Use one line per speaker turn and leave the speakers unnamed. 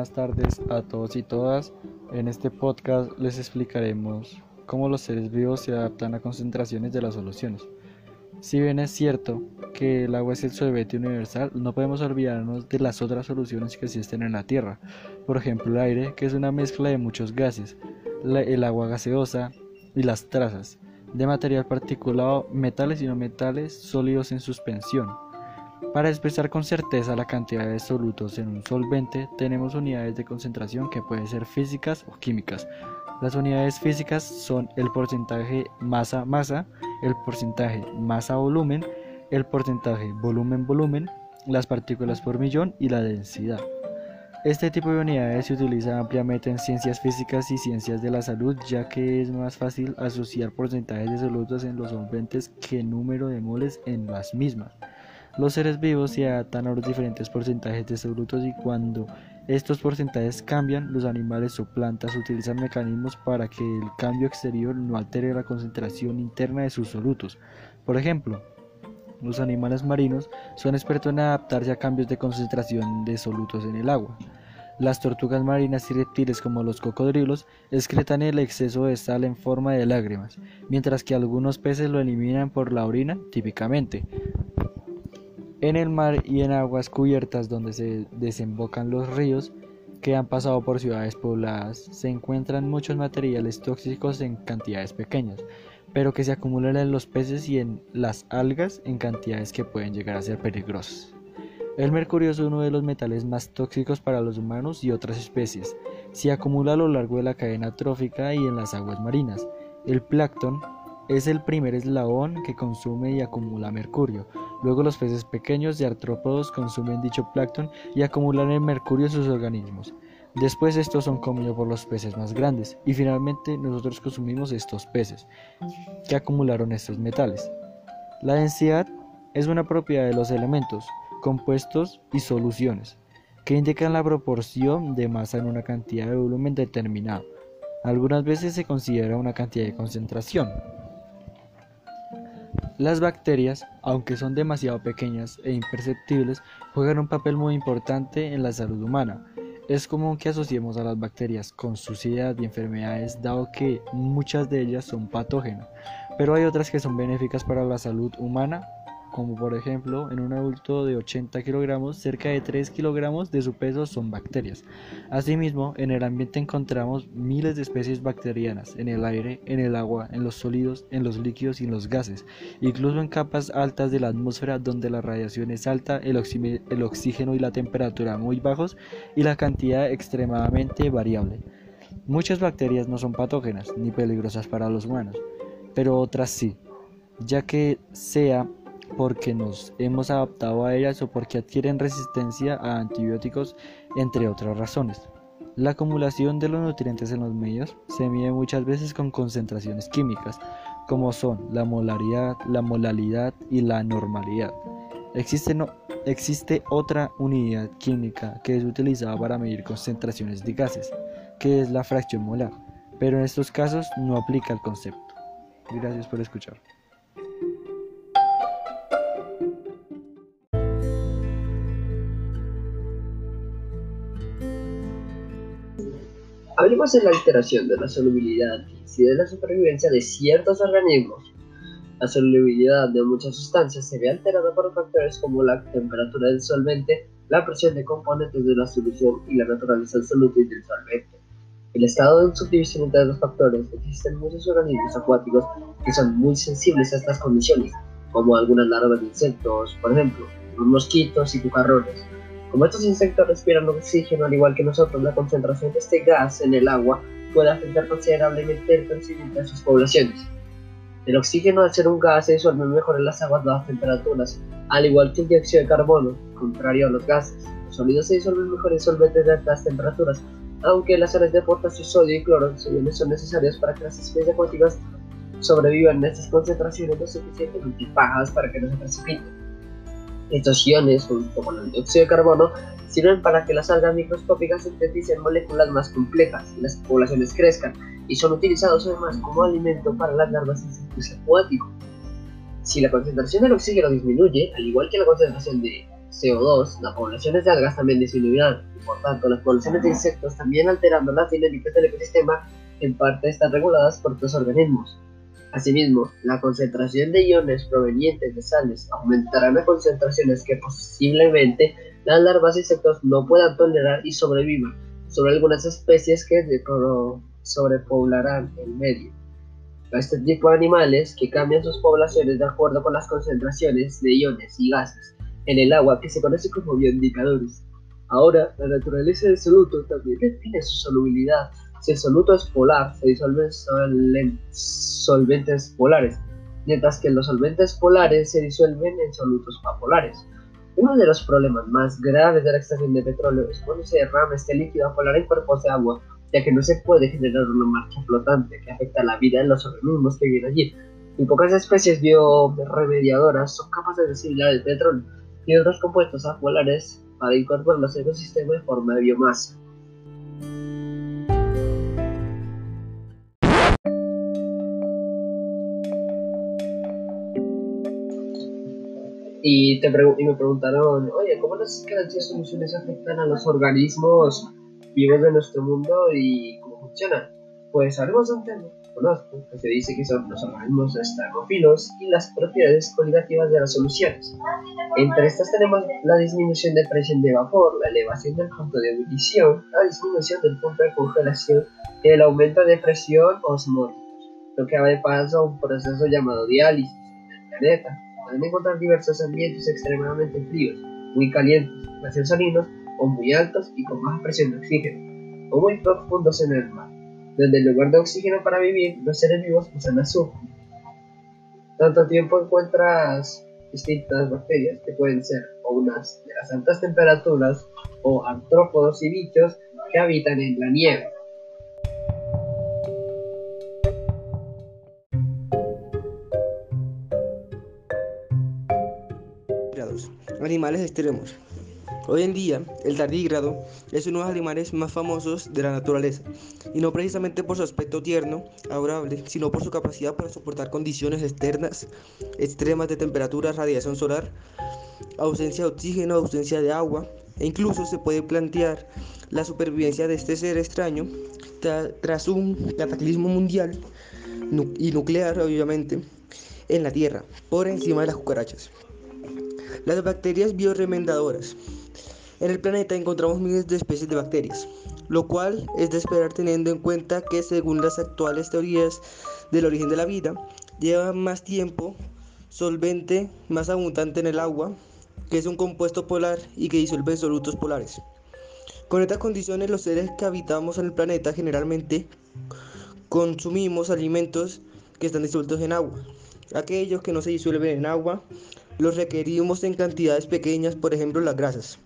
Buenas tardes a todos y todas. En este podcast les explicaremos cómo los seres vivos se adaptan a concentraciones de las soluciones. Si bien es cierto que el agua es el solvente universal, no podemos olvidarnos de las otras soluciones que existen en la Tierra. Por ejemplo, el aire, que es una mezcla de muchos gases, el agua gaseosa y las trazas de material particulado, metales y no metales sólidos en suspensión. Para expresar con certeza la cantidad de solutos en un solvente, tenemos unidades de concentración que pueden ser físicas o químicas. Las unidades físicas son el porcentaje masa-masa, el porcentaje masa-volumen, el porcentaje volumen-volumen, las partículas por millón y la densidad. Este tipo de unidades se utiliza ampliamente en ciencias físicas y ciencias de la salud, ya que es más fácil asociar porcentajes de solutos en los solventes que número de moles en las mismas. Los seres vivos se adaptan a los diferentes porcentajes de solutos y cuando estos porcentajes cambian, los animales o plantas utilizan mecanismos para que el cambio exterior no altere la concentración interna de sus solutos. Por ejemplo, los animales marinos son expertos en adaptarse a cambios de concentración de solutos en el agua. Las tortugas marinas y reptiles como los cocodrilos excretan el exceso de sal en forma de lágrimas, mientras que algunos peces lo eliminan por la orina típicamente. En el mar y en aguas cubiertas donde se desembocan los ríos que han pasado por ciudades pobladas se encuentran muchos materiales tóxicos en cantidades pequeñas, pero que se acumulan en los peces y en las algas en cantidades que pueden llegar a ser peligrosas. El mercurio es uno de los metales más tóxicos para los humanos y otras especies. Se acumula a lo largo de la cadena trófica y en las aguas marinas. El plancton es el primer eslabón que consume y acumula mercurio. Luego los peces pequeños y artrópodos consumen dicho plancton y acumulan el mercurio en sus organismos. Después estos son comidos por los peces más grandes y finalmente nosotros consumimos estos peces que acumularon estos metales. La densidad es una propiedad de los elementos, compuestos y soluciones que indican la proporción de masa en una cantidad de volumen determinado. Algunas veces se considera una cantidad de concentración. Las bacterias, aunque son demasiado pequeñas e imperceptibles, juegan un papel muy importante en la salud humana. Es común que asociemos a las bacterias con suciedad y enfermedades dado que muchas de ellas son patógenas, pero hay otras que son benéficas para la salud humana como por ejemplo en un adulto de 80 kilogramos, cerca de 3 kilogramos de su peso son bacterias. Asimismo, en el ambiente encontramos miles de especies bacterianas, en el aire, en el agua, en los sólidos, en los líquidos y en los gases, incluso en capas altas de la atmósfera donde la radiación es alta, el, el oxígeno y la temperatura muy bajos y la cantidad extremadamente variable. Muchas bacterias no son patógenas ni peligrosas para los humanos, pero otras sí, ya que sea porque nos hemos adaptado a ellas o porque adquieren resistencia a antibióticos, entre otras razones. La acumulación de los nutrientes en los medios se mide muchas veces con concentraciones químicas, como son la molaridad, la molalidad y la normalidad. Existe, existe otra unidad química que es utilizada para medir concentraciones de gases, que es la fracción molar, pero en estos casos no aplica el concepto. Gracias por escuchar.
Hablemos de la alteración de la solubilidad y de la supervivencia de ciertos organismos. La solubilidad de muchas sustancias se ve alterada por factores como la temperatura del solvente, la presión de componentes de la solución y la naturaleza del del solvente. El estado de subdivisión entre los factores existen muchos organismos acuáticos que son muy sensibles a estas condiciones, como algunas larvas de insectos, por ejemplo, los mosquitos y cucarrones. Como estos insectos respiran oxígeno al igual que nosotros, la concentración de este gas en el agua puede afectar considerablemente el crecimiento de sus poblaciones. El oxígeno, al ser un gas, se disuelve mejor en las aguas a bajas temperaturas, al igual que el dióxido de carbono, contrario a los gases. Los sólidos se disuelven mejor en solventes de altas temperaturas, aunque las sales de potasio, sodio y cloro son necesarias para que las especies acuáticas sobrevivan en estas concentraciones lo suficientemente bajas para que no se precipiten. Estos iones, junto con el dióxido de carbono, sirven para que las algas microscópicas sinteticen moléculas más complejas y las poblaciones crezcan, y son utilizados además como alimento para las larvas insectos acuáticos. Si la concentración del oxígeno disminuye, al igual que la concentración de CO2, las poblaciones de algas también disminuirán, y por tanto las poblaciones de insectos también alterando las dinámicas del ecosistema en parte están reguladas por estos organismos. Asimismo, la concentración de iones provenientes de sales aumentarán a concentraciones que posiblemente las larvas de insectos no puedan tolerar y sobrevivan sobre algunas especies que sobrepoblarán el medio. Este tipo de animales que cambian sus poblaciones de acuerdo con las concentraciones de iones y gases en el agua que se conoce como bioindicadores. Ahora, la naturaleza del soluto también define su solubilidad si el soluto es polar, se disuelve en solventes polares, mientras que los solventes polares se disuelven en solutos apolares. Uno de los problemas más graves de la extracción de petróleo es cuando se derrama este líquido polar en cuerpos de agua, ya que no se puede generar una marcha flotante que afecta la vida de los organismos que viven allí. Y pocas especies bioremediadoras son capaces de asimilar el petróleo y otros compuestos apolares para incorporarlos al ecosistema de forma de biomasa. Y, te y me preguntaron, oye, ¿cómo las grandes soluciones afectan a los organismos vivos de nuestro mundo y cómo funcionan? Pues hablemos de un tema conozco, que se dice que son los organismos estermófilos y las propiedades coligativas de las soluciones. Entre estas tenemos la disminución de presión de vapor, la elevación del punto de ebullición, la disminución del punto de congelación y el aumento de presión osmótica, lo que de paso a un proceso llamado diálisis en el planeta pueden encontrar diversos ambientes extremadamente fríos, muy calientes, demasiado salinos o muy altos y con baja presión de oxígeno, o muy profundos en el mar, donde en lugar de oxígeno para vivir, los seres vivos usan azufre. Tanto tiempo encuentras distintas bacterias que pueden ser o unas de las altas temperaturas o artrópodos y bichos que habitan en la nieve.
Animales extremos. Hoy en día, el tardígrado es uno de los animales más famosos de la naturaleza, y no precisamente por su aspecto tierno, adorable, sino por su capacidad para soportar condiciones externas extremas de temperatura, radiación solar, ausencia de oxígeno, ausencia de agua, e incluso se puede plantear la supervivencia de este ser extraño tras un cataclismo mundial y nuclear, obviamente, en la Tierra, por encima de las cucarachas. Las bacterias bioremendadoras. En el planeta encontramos miles de especies de bacterias, lo cual es de esperar teniendo en cuenta que según las actuales teorías del origen de la vida, lleva más tiempo solvente más abundante en el agua, que es un compuesto polar y que disuelve solutos polares. Con estas condiciones los seres que habitamos en el planeta generalmente consumimos alimentos que están disueltos en agua. Aquellos que no se disuelven en agua los requerimos en cantidades pequeñas, por ejemplo las grasas.